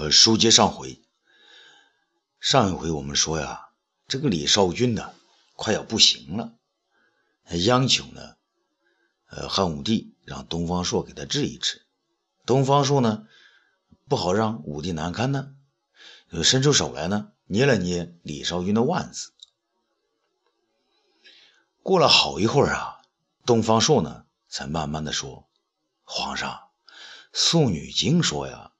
呃，书接上回，上一回我们说呀，这个李少君呢，快要不行了，央求呢，呃，汉武帝让东方朔给他治一治。东方朔呢，不好让武帝难堪呢，就伸出手来呢，捏了捏李少君的腕子。过了好一会儿啊，东方朔呢，才慢慢的说：“皇上，《素女经》说呀。”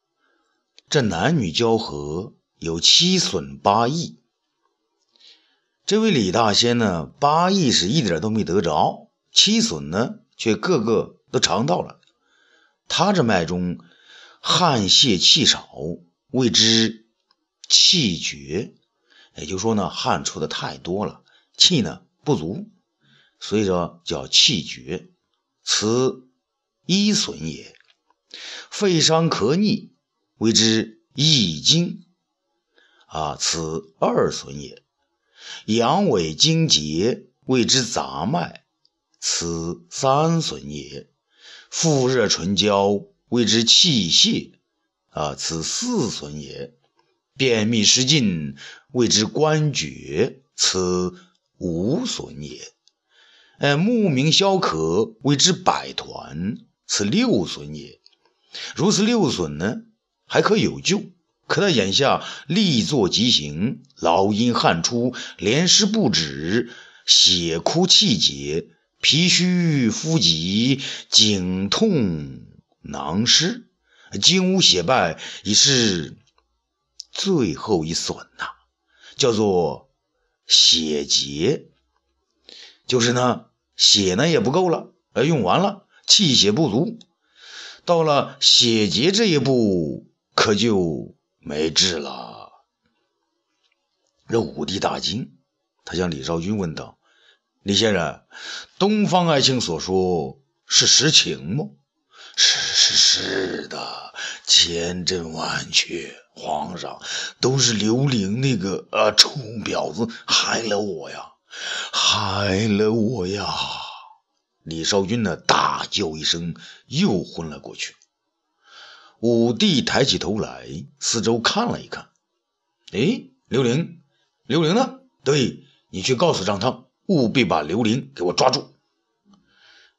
这男女交合有七损八益，这位李大仙呢，八益是一点都没得着，七损呢却个个都尝到了。他这脉中汗泄气少，谓之气绝，也就是说呢，汗出的太多了，气呢不足，所以说叫气绝，此一损也。肺伤咳逆。谓之易经啊，此二损也；阳痿精竭，谓之杂脉，此三损也；腹热唇焦，谓之气泄。啊，此四损也；便秘失禁，谓之关厥，此五损也；哎，目明消渴，谓之百团，此六损也。如此六损呢？还可有救，可他眼下力作疾行，劳阴汗出，连湿不止，血枯气结，脾虚肤急，颈痛囊湿，精无血败，已是最后一损呐，叫做血竭，就是呢，血呢也不够了，呃，用完了，气血不足，到了血竭这一步。可就没治了。这武帝大惊，他向李少君问道：“李先生，东方爱卿所说是实情吗？”“是是是的，千真万确。皇上，都是刘伶那个啊臭婊子害了我呀，害了我呀！”李少君呢，大叫一声，又昏了过去。武帝抬起头来，四周看了一看，哎，刘玲，刘玲呢？对你去告诉张汤，务必把刘玲给我抓住。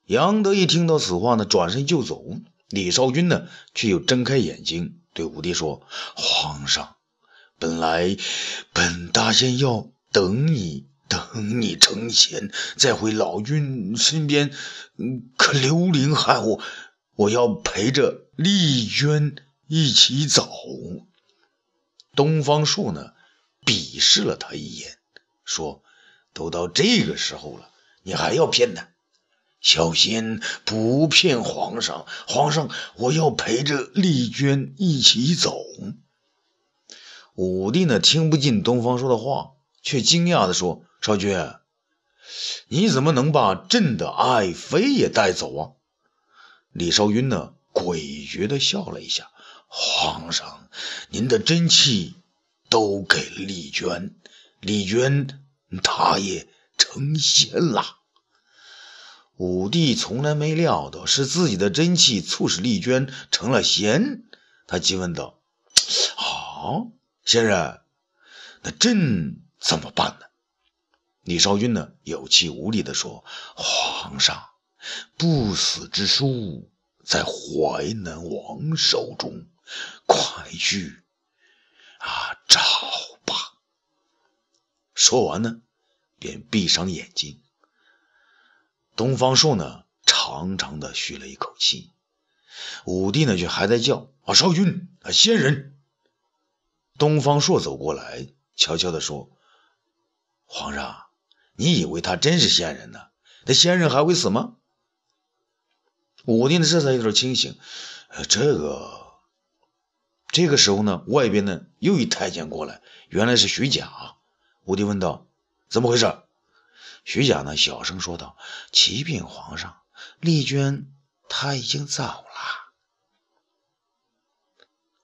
杨德一听到此话呢，转身就走。李少君呢，却又睁开眼睛对武帝说：“皇上，本来本大仙要等你，等你成仙，再回老君身边。可刘玲害我。”我要陪着丽娟一起走。东方朔呢，鄙视了他一眼，说：“都到这个时候了，你还要骗他？小心不骗皇上！皇上，我要陪着丽娟一起走。”武帝呢，听不进东方朔的话，却惊讶地说：“少君，你怎么能把朕的爱妃也带走啊？”李少君呢，诡谲的笑了一下。皇上，您的真气都给了丽娟，丽娟她也成仙了。武帝从来没料到是自己的真气促使丽娟成了仙，他急问道：“好，先生，那朕怎么办呢？”李少君呢，有气无力的说：“皇上。”不死之书在淮南王手中，快去啊找吧。说完呢，便闭上眼睛。东方朔呢，长长的吁了一口气。武帝呢，却还在叫啊少君啊仙人。东方朔走过来，悄悄的说：“皇上，你以为他真是仙人呢？那仙人还会死吗？”武帝呢这才有点清醒，呃，这个这个时候呢，外边呢又一太监过来，原来是徐甲。武帝问道：“怎么回事？”徐甲呢小声说道：“启禀皇上，丽娟她已经走了。”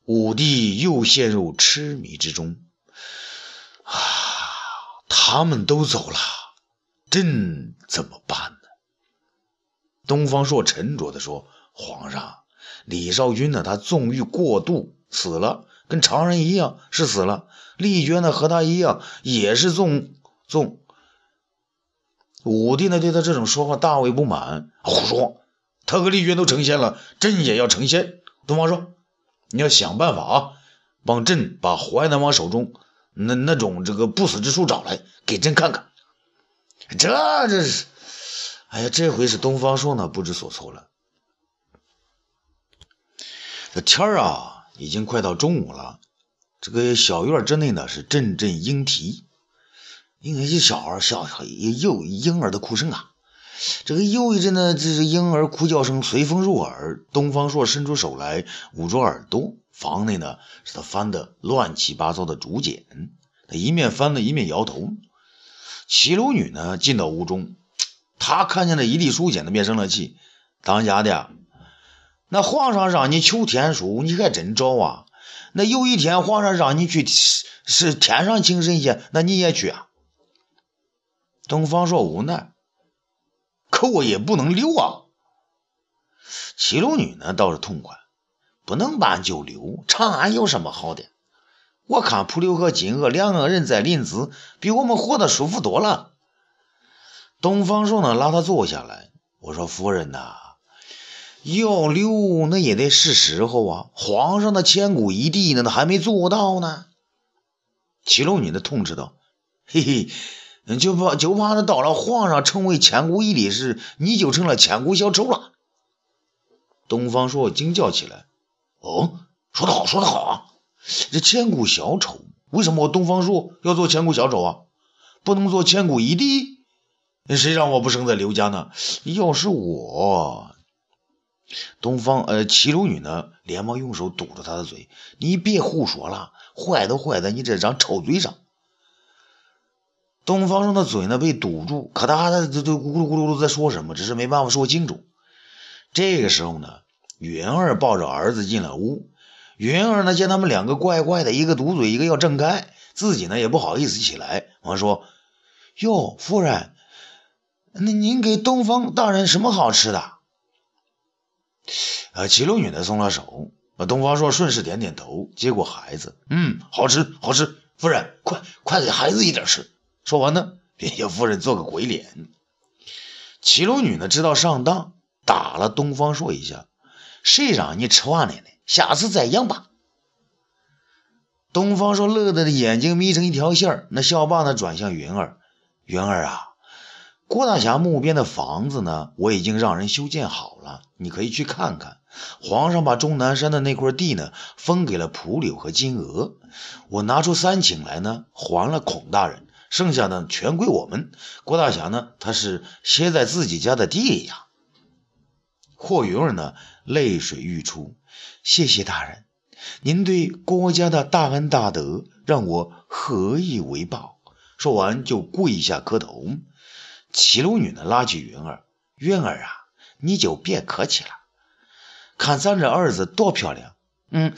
武帝又陷入痴迷之中。啊，他们都走了，朕怎么办呢？东方朔沉着地说：“皇上，李少君呢？他纵欲过度，死了，跟常人一样是死了。丽娟呢和他一样也是纵纵。武帝呢对他这种说法大为不满，胡说！他和丽娟都成仙了，朕也要成仙。东方朔，你要想办法啊，帮朕把淮南王手中那那种这个不死之术找来，给朕看看。这这是，哎呀，这回是东方朔呢不知所措了。这天儿啊，已经快到中午了。这个小院之内呢是阵阵莺啼，因为这小孩小幼婴儿的哭声啊。这个又一阵呢，这是婴儿哭叫声随风入耳。东方朔伸出手来捂住耳朵，房内呢是他翻的乱七八糟的竹简，他一面翻呢一面摇头。齐鲁女呢进到屋中，他看见了一地书简，的便生了气：“当家的，那皇上让你求天书，你还真找啊？那有一天皇上让你去是天上请神仙，那你也去啊？”东方朔无奈。可我也不能留啊！七龙女呢倒是痛快，不能办就留。长安有什么好的？我看蒲留和金娥两个人在临淄，比我们活得舒服多了。东方朔呢拉他坐下来，我说夫人呐，要溜那也得是时候啊。皇上的千古一帝呢，那还没做到呢。齐龙女的痛斥道：“嘿嘿。”就怕就怕那到了皇上成为千古一帝时，你就成了千古小丑了。东方朔惊叫起来：“哦，说得好，说得好啊！这千古小丑，为什么我东方朔要做千古小丑啊？不能做千古一帝？谁让我不生在刘家呢？要是我……”东方呃，齐鲁女呢，连忙用手堵住他的嘴：“你别胡说了，坏都坏在你这张臭嘴上。”东方朔的嘴呢被堵住，可他还在这这咕噜咕噜在说什么，只是没办法说清楚。这个时候呢，云儿抱着儿子进了屋。云儿呢见他们两个怪怪的，一个堵嘴，一个要挣开，自己呢也不好意思起来，忙说：“哟，夫人，那您给东方大人什么好吃的？”呃，齐鲁女呢松了手，东方朔顺势点点头，接过孩子，嗯，好吃，好吃，夫人，快快给孩子一点吃。说完呢，便向夫人做个鬼脸。齐鲁女呢知道上当，打了东方朔一下。谁让你吃完了呢？下次再养吧。东方朔乐得的眼睛眯成一条线那笑罢呢，转向云儿：“云儿啊，郭大侠墓边的房子呢，我已经让人修建好了，你可以去看看。皇上把终南山的那块地呢，分给了蒲柳和金娥。我拿出三顷来呢，还了孔大人。”剩下的全归我们。郭大侠呢，他是歇在自己家的地呀。霍云儿呢，泪水欲出。谢谢大人，您对郭家的大恩大德，让我何以为报？说完就跪下磕头。齐鲁女呢，拉起云儿：“云儿啊，你就别客气了。看咱这儿子多漂亮，嗯，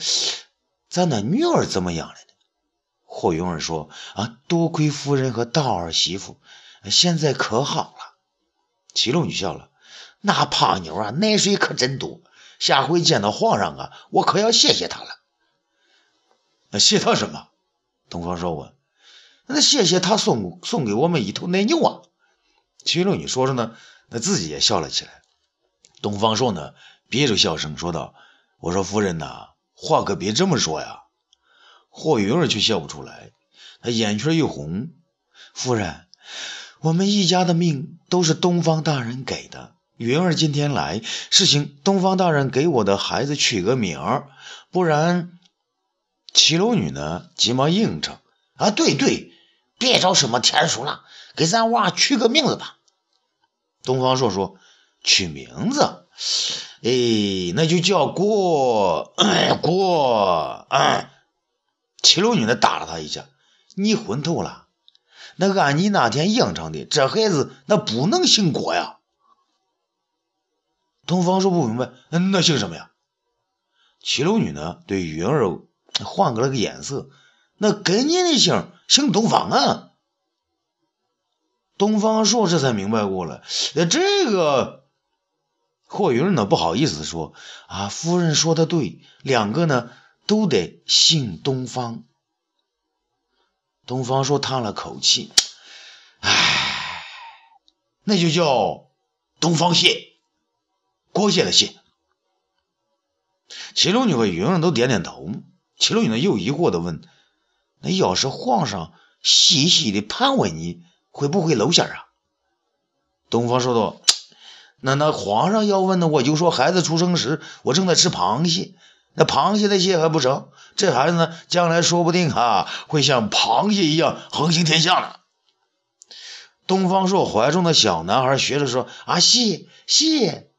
咱那女儿怎么样了呢？”霍云儿说：“啊，多亏夫人和道儿媳妇，现在可好了。”齐龙女笑了：“那胖妞啊，奶水可真多。下回见到皇上啊，我可要谢谢他了。”“那谢他什么？”东方朔问。“那谢谢他送送给我们一头奶牛啊。”齐龙女说着呢，那自己也笑了起来。东方朔呢，憋着笑声说道：“我说夫人呐，话可别这么说呀。”霍云儿却笑不出来，他眼圈一红。夫人，我们一家的命都是东方大人给的。云儿今天来，是请东方大人给我的孩子取个名儿，不然……七楼女呢，急忙应承：“啊，对对，别找什么天书了，给咱娃取个名字吧。”东方朔说：“取名字，哎，那就叫郭郭啊。”七楼女的打了他一下：“你昏头了？那按你那天应承的，这孩子那不能姓郭呀。”东方说不明白：“那姓什么呀？”七楼女呢，对云儿换个了个眼色：“那跟你的姓姓东方啊。”东方朔这才明白过来：“那这个……”霍云呢不好意思说：“啊，夫人说的对，两个呢。”都得姓东方。东方朔叹了口气：“唉，那就叫东方谢，郭谢的谢。”齐鲁女和云儿都点点头。齐鲁女呢又疑惑的问：“那要是皇上细细的盘问你，会不会露馅啊？”东方说道：“ 那那皇上要问呢，我就说孩子出生时我正在吃螃蟹，那螃蟹的蟹还不成，这孩子呢将来说不定哈会像螃蟹一样横行天下呢。”东方朔怀中的小男孩学着说：“啊，谢谢。”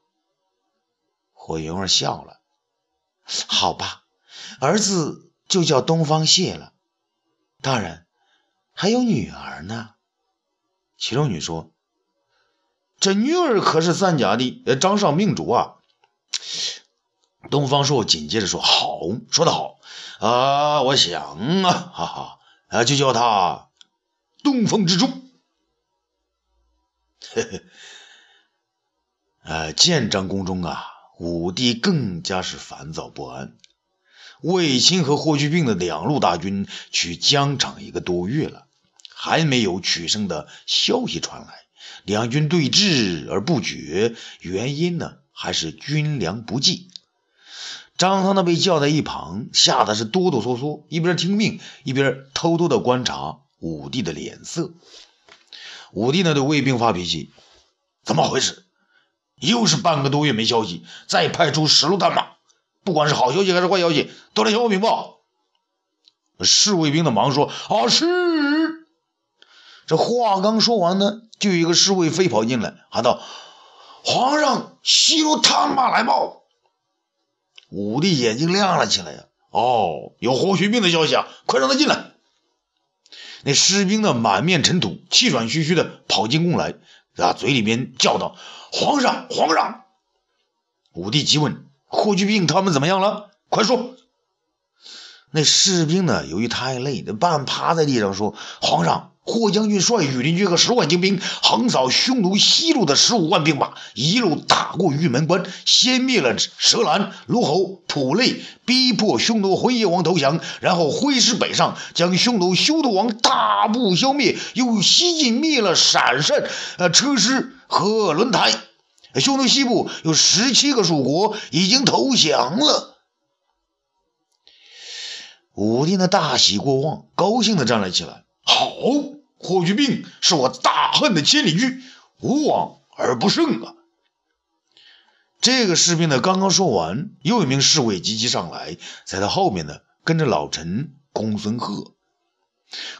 火云儿笑了。好吧，儿子就叫东方谢了。大人，还有女儿呢。齐龙女说：“这女儿可是咱家的掌上明珠啊。”东方朔紧接着说：“好，说得好啊！我想啊，哈哈，啊，就叫她东风之珠。”嘿嘿，呃，建章宫中啊。武帝更加是烦躁不安。卫青和霍去病的两路大军去疆场一个多月了，还没有取胜的消息传来。两军对峙而不决，原因呢，还是军粮不济。张汤呢，被叫在一旁，吓得是哆哆嗦嗦，一边听命，一边偷偷的观察武帝的脸色。武帝呢，对卫兵发脾气：“怎么回事？”又是半个多月没消息，再派出十路探马，不管是好消息还是坏消息，都来向我禀报。侍卫兵的忙说：“啊，是。”这话刚说完呢，就有一个侍卫飞跑进来，喊道：“皇上，西路探马来报。”武帝眼睛亮了起来呀！哦，有霍去病的消息啊！快让他进来。那士兵呢，满面尘土，气喘吁吁的跑进宫来。啊！嘴里边叫道：“皇上，皇上！”武帝急问：“霍去病他们怎么样了？快说！”那士兵呢，由于太累，半趴在地上说：“皇上，霍将军率羽林军和十万精兵横扫匈奴西路的十五万兵马，一路打过玉门关，先灭了蛇兰、卢侯、普类，逼迫匈奴浑邪王投降，然后挥师北上，将匈奴休屠王大部消灭，又西进灭了陕善、呃车师和轮台。匈奴西部有十七个属国已经投降了。”武帝呢大喜过望，高兴的站了起来。好，霍去病是我大恨的千里驹，无往而不胜啊！这个士兵呢刚刚说完，又一名侍卫急急上来，在他后面呢跟着老臣公孙贺。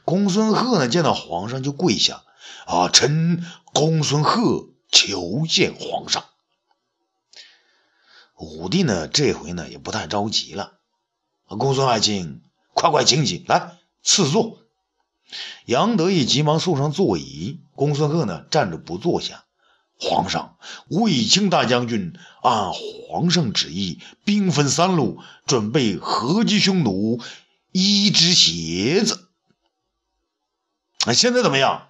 公孙贺呢见到皇上就跪下，啊，臣公孙贺求见皇上。武帝呢这回呢也不太着急了，公孙爱卿。快快请起来，赐座。杨得意急忙送上座椅。公孙贺呢，站着不坐下。皇上，卫青大将军按皇上旨意，兵分三路，准备合击匈奴一只鞋子。那现在怎么样？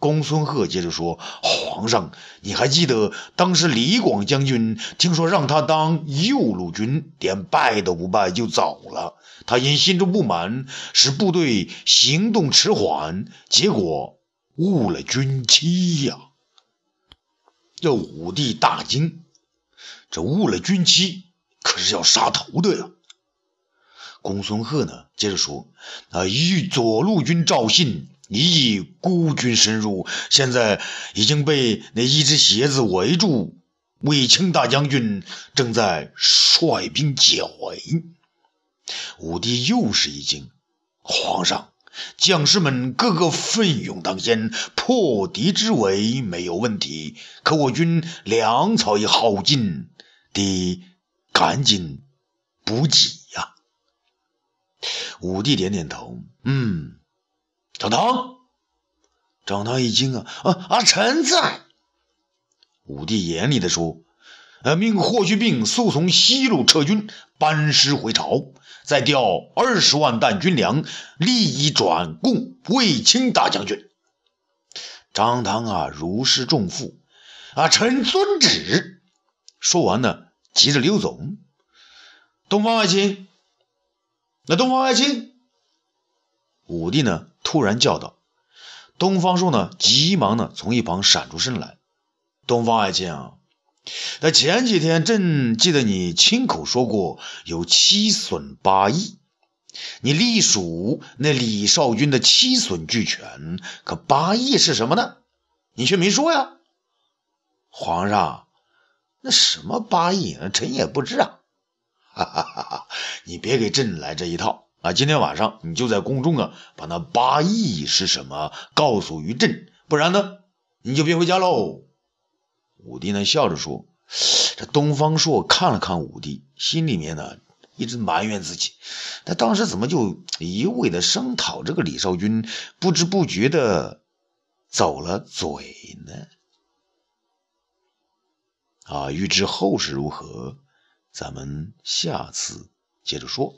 公孙贺接着说：“皇上，你还记得当时李广将军听说让他当右路军，连拜都不拜就走了。他因心中不满，使部队行动迟缓，结果误了军期呀。”这武帝大惊，这误了军期可是要杀头的呀。公孙贺呢，接着说：“啊，与左路军赵信。”你以孤军深入，现在已经被那一只鞋子围住。卫青大将军正在率兵解围。武帝又是一惊：“皇上，将士们个个奋勇当先，破敌之围没有问题。可我军粮草也耗尽，得赶紧补给呀。”武帝点点头：“嗯。”张汤，张汤一惊啊啊啊！臣在。武帝严厉地说：“呃，命霍去病速从西路撤军，班师回朝，再调二十万担军粮，立即转供卫青大将军。”张汤啊，如释重负啊！臣遵旨。说完呢，急着溜走。东方爱卿，那东方爱卿，武帝呢突然叫道。东方朔呢急忙呢从一旁闪出身来。东方爱卿啊，那前几天朕记得你亲口说过有七损八益，你隶属那李少君的七损俱全，可八益是什么呢？你却没说呀。皇上，那什么八益，臣也不知啊。哈哈哈哈你别给朕来这一套啊！今天晚上你就在宫中啊，把那八益是什么告诉于朕，不然呢，你就别回家喽。武帝呢笑着说：“这东方朔看了看武帝，心里面呢一直埋怨自己，他当时怎么就一味的声讨这个李少君，不知不觉的走了嘴呢？”啊，欲知后事如何，咱们下次接着说。